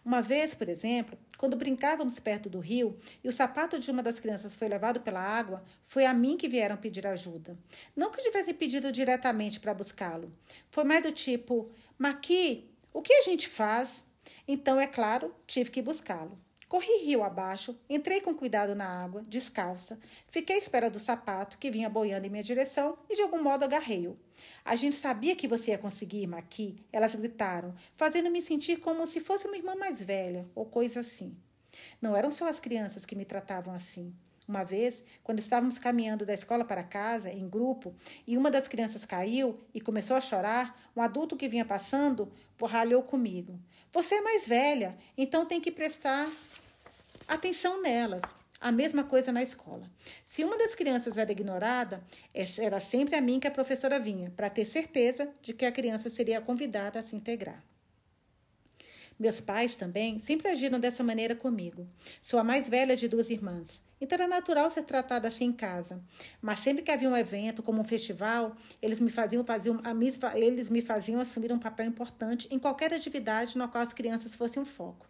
Uma vez, por exemplo, quando brincávamos perto do rio e o sapato de uma das crianças foi levado pela água, foi a mim que vieram pedir ajuda. Não que eu pedido diretamente para buscá-lo. Foi mais do tipo: Maqui, o que a gente faz? Então, é claro, tive que buscá-lo. Corri rio abaixo, entrei com cuidado na água, descalça, fiquei à espera do sapato que vinha boiando em minha direção e de algum modo agarrei-o. A gente sabia que você ia conseguir, Maqui, elas gritaram, fazendo-me sentir como se fosse uma irmã mais velha ou coisa assim. Não eram só as crianças que me tratavam assim. Uma vez, quando estávamos caminhando da escola para casa, em grupo, e uma das crianças caiu e começou a chorar, um adulto que vinha passando ralhou comigo. Você é mais velha, então tem que prestar atenção nelas. A mesma coisa na escola. Se uma das crianças era ignorada, era sempre a mim que a professora vinha, para ter certeza de que a criança seria convidada a se integrar. Meus pais também sempre agiram dessa maneira comigo. Sou a mais velha de duas irmãs, então era natural ser tratada assim em casa. Mas sempre que havia um evento, como um festival, eles me faziam, faziam eles me faziam assumir um papel importante em qualquer atividade na qual as crianças fossem um foco.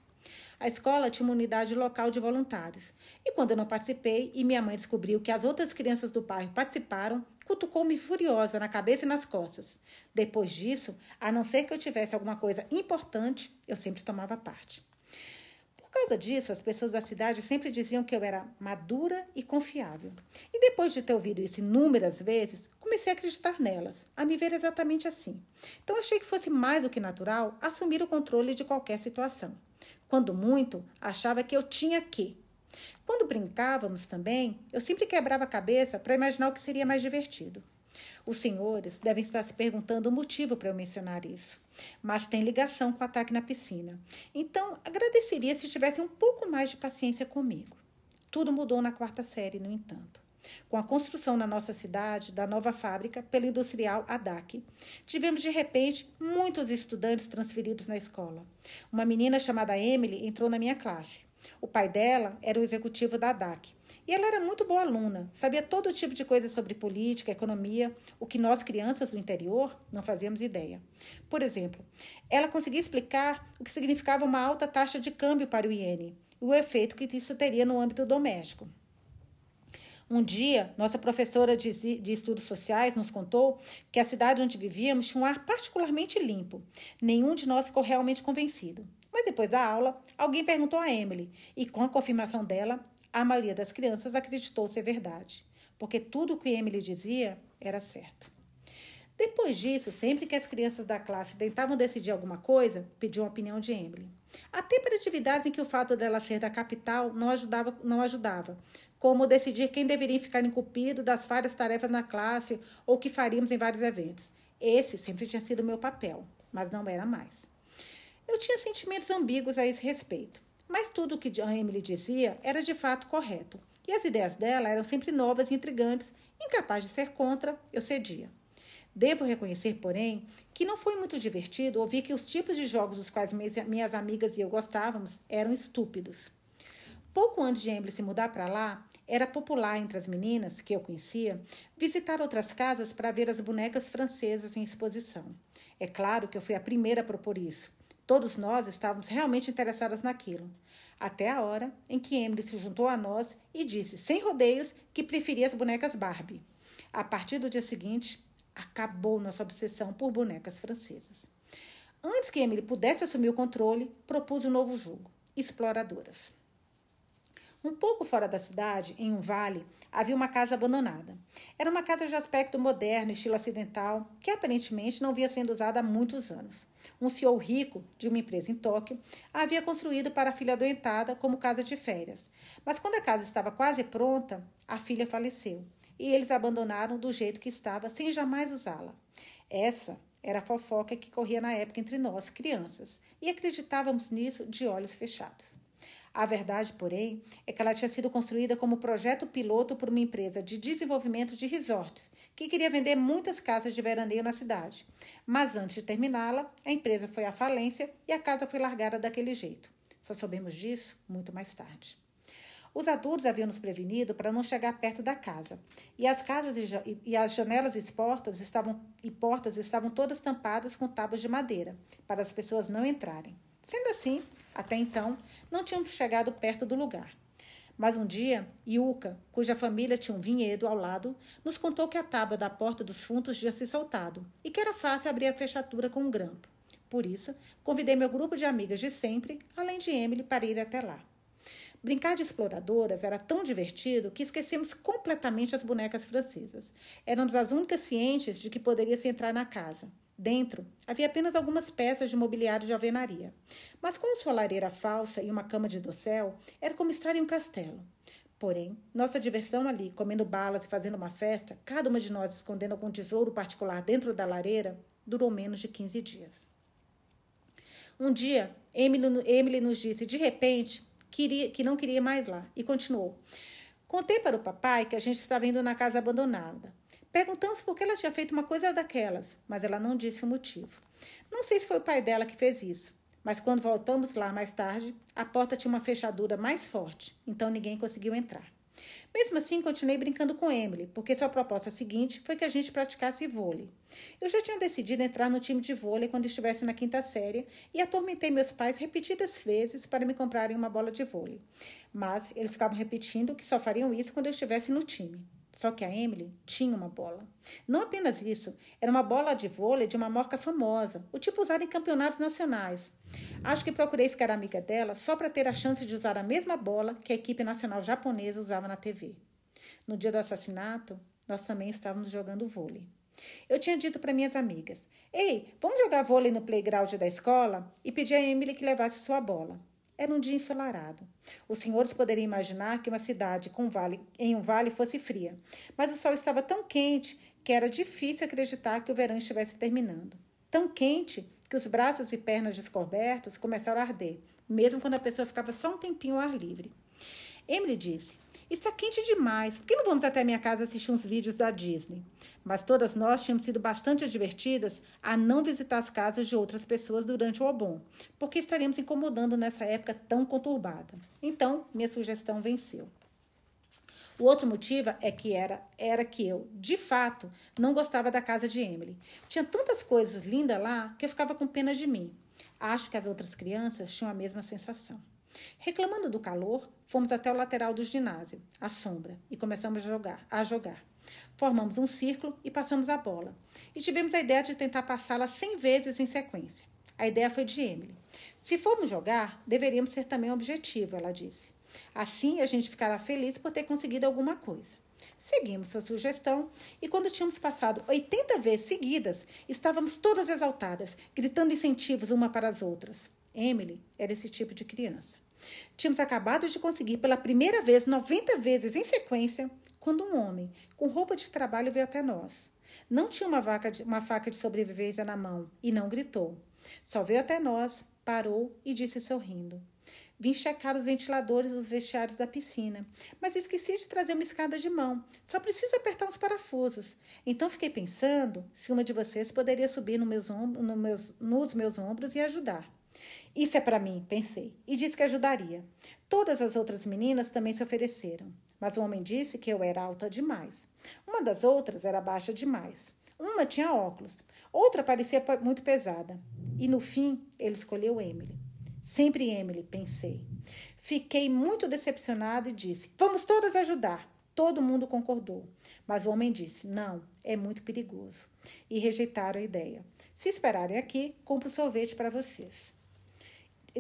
A escola tinha uma unidade local de voluntários. E quando eu não participei e minha mãe descobriu que as outras crianças do bairro participaram, cutucou-me furiosa na cabeça e nas costas. Depois disso, a não ser que eu tivesse alguma coisa importante, eu sempre tomava parte. Por causa disso, as pessoas da cidade sempre diziam que eu era madura e confiável. E depois de ter ouvido isso inúmeras vezes, comecei a acreditar nelas, a me ver exatamente assim. Então achei que fosse mais do que natural assumir o controle de qualquer situação. Quando muito, achava que eu tinha que. Quando brincávamos também, eu sempre quebrava a cabeça para imaginar o que seria mais divertido. Os senhores devem estar se perguntando o motivo para eu mencionar isso, mas tem ligação com o ataque na piscina. Então, agradeceria se tivessem um pouco mais de paciência comigo. Tudo mudou na quarta série, no entanto. Com a construção na nossa cidade da nova fábrica pela industrial ADAC, tivemos de repente muitos estudantes transferidos na escola. Uma menina chamada Emily entrou na minha classe. O pai dela era o executivo da ADAC. E ela era muito boa aluna, sabia todo tipo de coisa sobre política, economia, o que nós, crianças do interior, não fazíamos ideia. Por exemplo, ela conseguia explicar o que significava uma alta taxa de câmbio para o iene e o efeito que isso teria no âmbito doméstico. Um dia, nossa professora de, de, estudos sociais nos contou que a cidade onde vivíamos tinha um ar particularmente limpo. Nenhum de nós ficou realmente convencido. Mas depois da aula, alguém perguntou a Emily, e com a confirmação dela, a maioria das crianças acreditou ser verdade, porque tudo o que Emily dizia era certo. Depois disso, sempre que as crianças da classe tentavam decidir alguma coisa, pediam a opinião de Emily. Até para atividades em que o fato dela ser da capital não ajudava, não ajudava, como decidir quem deveria ficar incumbido das várias tarefas na classe ou que faríamos em vários eventos. Esse sempre tinha sido meu papel, mas não era mais. Eu tinha sentimentos ambíguos a esse respeito, mas tudo o que Emily dizia era de fato correto, e as ideias dela eram sempre novas e intrigantes, incapaz de ser contra, eu cedia. Devo reconhecer, porém, que não foi muito divertido ouvir que os tipos de jogos dos quais minhas amigas e eu gostávamos eram estúpidos. Pouco antes de Emily se mudar para lá, era popular entre as meninas, que eu conhecia, visitar outras casas para ver as bonecas francesas em exposição. É claro que eu fui a primeira a propor isso. Todos nós estávamos realmente interessadas naquilo. Até a hora em que Emily se juntou a nós e disse, sem rodeios, que preferia as bonecas Barbie. A partir do dia seguinte, acabou nossa obsessão por bonecas francesas. Antes que Emily pudesse assumir o controle, propus um novo jogo: Exploradoras. Um pouco fora da cidade, em um vale, havia uma casa abandonada. Era uma casa de aspecto moderno, estilo ocidental, que aparentemente não vinha sendo usada há muitos anos. Um CEO rico de uma empresa em Tóquio a havia construído para a filha adoentada como casa de férias. Mas quando a casa estava quase pronta, a filha faleceu e eles abandonaram do jeito que estava, sem jamais usá-la. Essa era a fofoca que corria na época entre nós, crianças, e acreditávamos nisso de olhos fechados. A verdade, porém, é que ela tinha sido construída como projeto piloto por uma empresa de desenvolvimento de resorts, que queria vender muitas casas de veraneio na cidade. Mas antes de terminá-la, a empresa foi à falência e a casa foi largada daquele jeito. Só soubemos disso muito mais tarde. Os adultos haviam nos prevenido para não chegar perto da casa, e as casas e, e as janelas e portas estavam e portas estavam todas tampadas com tábuas de madeira, para as pessoas não entrarem. Sendo assim, até então, não tínhamos chegado perto do lugar. Mas um dia, Yuka, cuja família tinha um vinhedo ao lado, nos contou que a tábua da porta dos fundos tinha se soltado e que era fácil abrir a fechadura com um grampo. Por isso, convidei meu grupo de amigas de sempre, além de Emily, para ir até lá. Brincar de exploradoras era tão divertido que esquecemos completamente as bonecas francesas. Éramos as únicas cientes de que poderia se entrar na casa. Dentro havia apenas algumas peças de mobiliário de alvenaria. Mas com sua lareira falsa e uma cama de dossel, era como estar em um castelo. Porém, nossa diversão ali, comendo balas e fazendo uma festa, cada uma de nós escondendo algum tesouro particular dentro da lareira, durou menos de 15 dias. Um dia, Emily, Emily nos disse, de repente, queria, que não queria mais lá, e continuou. Contei para o papai que a gente estava indo na casa abandonada. Perguntamos por que ela tinha feito uma coisa daquelas, mas ela não disse o motivo. Não sei se foi o pai dela que fez isso, mas quando voltamos lá mais tarde, a porta tinha uma fechadura mais forte, então ninguém conseguiu entrar. Mesmo assim, continuei brincando com Emily, porque sua proposta seguinte foi que a gente praticasse vôlei. Eu já tinha decidido entrar no time de vôlei quando estivesse na quinta série e atormentei meus pais repetidas vezes para me comprarem uma bola de vôlei. Mas eles ficavam repetindo que só fariam isso quando eu estivesse no time. Só que a Emily tinha uma bola. Não apenas isso, era uma bola de vôlei de uma marca famosa, o tipo usado em campeonatos nacionais. Acho que procurei ficar amiga dela só para ter a chance de usar a mesma bola que a equipe nacional japonesa usava na TV. No dia do assassinato, nós também estávamos jogando vôlei. Eu tinha dito para minhas amigas: Ei, vamos jogar vôlei no playground da escola? E pedi a Emily que levasse sua bola. Era um dia ensolarado. Os senhores poderiam imaginar que uma cidade com um vale, em um vale fosse fria, mas o sol estava tão quente que era difícil acreditar que o verão estivesse terminando. Tão quente que os braços e pernas descobertos começaram a arder, mesmo quando a pessoa ficava só um tempinho ao ar livre. Emily disse: Está quente demais. Por que não vamos até minha casa assistir uns vídeos da Disney? Mas todas nós tínhamos sido bastante advertidas a não visitar as casas de outras pessoas durante o Obon, porque estaríamos incomodando nessa época tão conturbada. Então, minha sugestão venceu. O outro motivo é que era, era que eu, de fato, não gostava da casa de Emily. Tinha tantas coisas lindas lá que eu ficava com pena de mim. Acho que as outras crianças tinham a mesma sensação. Reclamando do calor, fomos até o lateral do ginásio, à sombra, e começamos a jogar. A jogar. Formamos um círculo e passamos a bola. E tivemos a ideia de tentar passá-la 100 vezes em sequência. A ideia foi de Emily. Se formos jogar, deveríamos ser também objetivo, ela disse. Assim, a gente ficará feliz por ter conseguido alguma coisa. Seguimos sua sugestão e, quando tínhamos passado 80 vezes seguidas, estávamos todas exaltadas, gritando incentivos uma para as outras. Emily era esse tipo de criança. Tínhamos acabado de conseguir pela primeira vez 90 vezes em sequência quando um homem com roupa de trabalho veio até nós. Não tinha uma, de, uma faca de sobrevivência na mão e não gritou. Só veio até nós, parou e disse sorrindo: Vim checar os ventiladores dos vestiários da piscina, mas esqueci de trazer uma escada de mão. Só preciso apertar uns parafusos. Então fiquei pensando se uma de vocês poderia subir no meus no meus, nos meus ombros e ajudar. Isso é para mim, pensei, e disse que ajudaria. Todas as outras meninas também se ofereceram, mas o homem disse que eu era alta demais. Uma das outras era baixa demais. Uma tinha óculos, outra parecia muito pesada. E no fim, ele escolheu Emily. Sempre Emily, pensei. Fiquei muito decepcionada e disse: Vamos todas ajudar. Todo mundo concordou. Mas o homem disse: Não, é muito perigoso. E rejeitaram a ideia. Se esperarem aqui, compro sorvete para vocês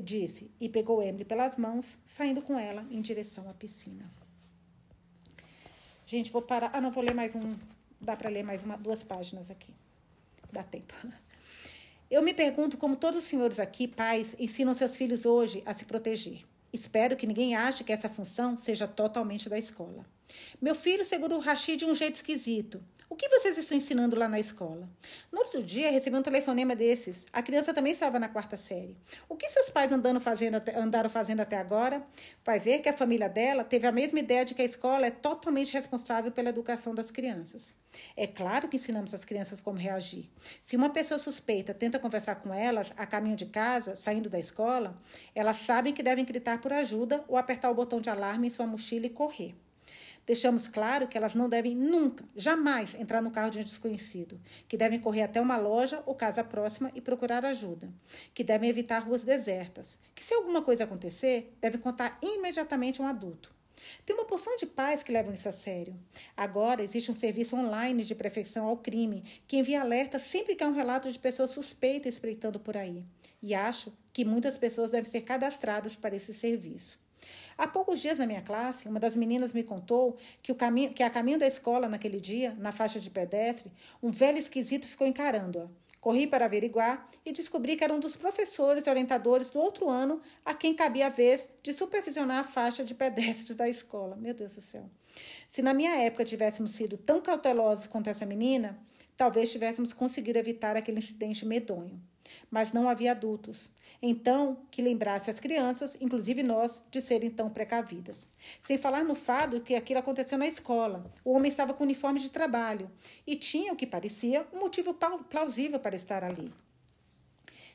disse e pegou Emily pelas mãos, saindo com ela em direção à piscina. Gente, vou parar. Ah, não, vou ler mais um. Dá para ler mais uma, duas páginas aqui. Dá tempo. Eu me pergunto como todos os senhores aqui, pais, ensinam seus filhos hoje a se proteger. Espero que ninguém ache que essa função seja totalmente da escola. Meu filho segura o Rashid de um jeito esquisito. O que vocês estão ensinando lá na escola? No outro dia, recebi um telefonema desses. A criança também estava na quarta série. O que seus pais andando fazendo, andaram fazendo até agora? Vai ver que a família dela teve a mesma ideia de que a escola é totalmente responsável pela educação das crianças. É claro que ensinamos as crianças como reagir. Se uma pessoa suspeita tenta conversar com elas a caminho de casa, saindo da escola, elas sabem que devem gritar por ajuda ou apertar o botão de alarme em sua mochila e correr. Deixamos claro que elas não devem nunca, jamais entrar no carro de um desconhecido, que devem correr até uma loja ou casa próxima e procurar ajuda, que devem evitar ruas desertas, que se alguma coisa acontecer, devem contar imediatamente a um adulto. Tem uma porção de pais que levam isso a sério. Agora existe um serviço online de perfeição ao crime que envia alerta sempre que há um relato de pessoas suspeitas espreitando por aí. E acho que muitas pessoas devem ser cadastradas para esse serviço. Há poucos dias na minha classe, uma das meninas me contou que, o caminho, que a caminho da escola naquele dia, na faixa de pedestre, um velho esquisito ficou encarando-a. Corri para averiguar e descobri que era um dos professores e orientadores do outro ano a quem cabia a vez de supervisionar a faixa de pedestre da escola. Meu Deus do céu. Se na minha época tivéssemos sido tão cautelosos quanto essa menina, talvez tivéssemos conseguido evitar aquele incidente medonho. Mas não havia adultos. Então, que lembrasse as crianças, inclusive nós, de serem tão precavidas. Sem falar no fato que aquilo aconteceu na escola. O homem estava com uniforme de trabalho e tinha, o que parecia, um motivo plausível para estar ali.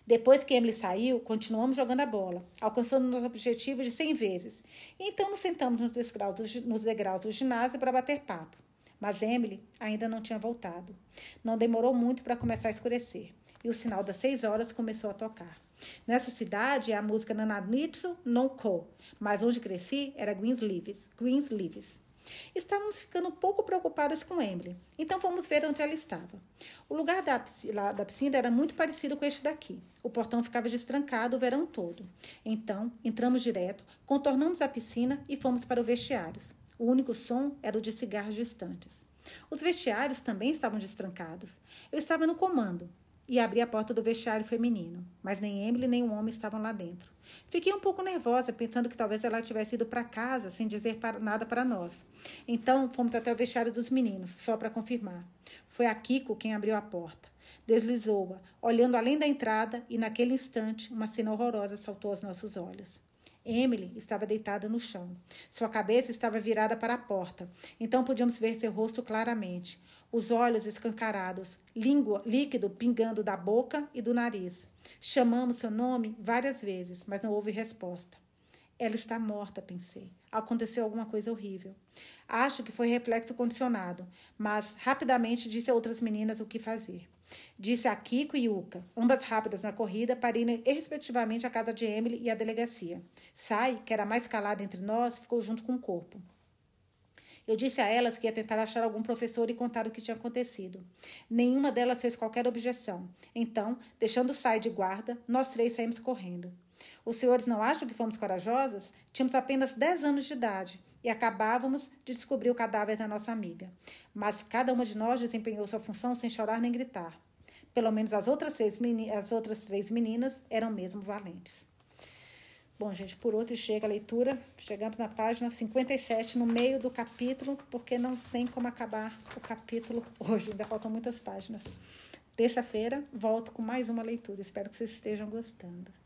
Depois que Emily saiu, continuamos jogando a bola, alcançando nosso objetivo de 100 vezes. Então nos sentamos nos degraus nos degraus do ginásio para bater papo. Mas Emily ainda não tinha voltado. Não demorou muito para começar a escurecer. E o sinal das seis horas começou a tocar. Nessa cidade é a música Nananitsu no Ko, mas onde cresci era Greensleeves. Greensleeves. Estávamos ficando um pouco preocupadas com Emily, então fomos ver onde ela estava. O lugar da piscina, da piscina era muito parecido com este daqui. O portão ficava destrancado o verão todo. Então, entramos direto, contornamos a piscina e fomos para o vestiários. O único som era o de cigarros distantes. Os vestiários também estavam destrancados. Eu estava no comando e abri a porta do vestiário feminino, mas nem Emily nem o homem estavam lá dentro. Fiquei um pouco nervosa, pensando que talvez ela tivesse ido para casa sem dizer nada para nós. Então fomos até o vestiário dos meninos, só para confirmar. Foi a Kiko quem abriu a porta. Deslizou-a, olhando além da entrada, e naquele instante uma cena horrorosa saltou aos nossos olhos. Emily estava deitada no chão. Sua cabeça estava virada para a porta, então podíamos ver seu rosto claramente os olhos escancarados, língua líquido pingando da boca e do nariz. Chamamos seu nome várias vezes, mas não houve resposta. Ela está morta, pensei. Aconteceu alguma coisa horrível. Acho que foi reflexo condicionado, mas rapidamente disse a outras meninas o que fazer. Disse a Kiko e Yuka, ambas rápidas na corrida, para irem respectivamente à casa de Emily e à delegacia. Sai, que era mais calada entre nós, ficou junto com o corpo. Eu disse a elas que ia tentar achar algum professor e contar o que tinha acontecido. Nenhuma delas fez qualquer objeção. Então, deixando Sai de guarda, nós três saímos correndo. Os senhores não acham que fomos corajosas? Tínhamos apenas 10 anos de idade e acabávamos de descobrir o cadáver da nossa amiga. Mas cada uma de nós desempenhou sua função sem chorar nem gritar. Pelo menos as outras, seis as outras três meninas eram mesmo valentes. Bom, gente, por outro chega a leitura. Chegamos na página 57, no meio do capítulo, porque não tem como acabar o capítulo hoje, ainda faltam muitas páginas. Terça-feira, volto com mais uma leitura. Espero que vocês estejam gostando.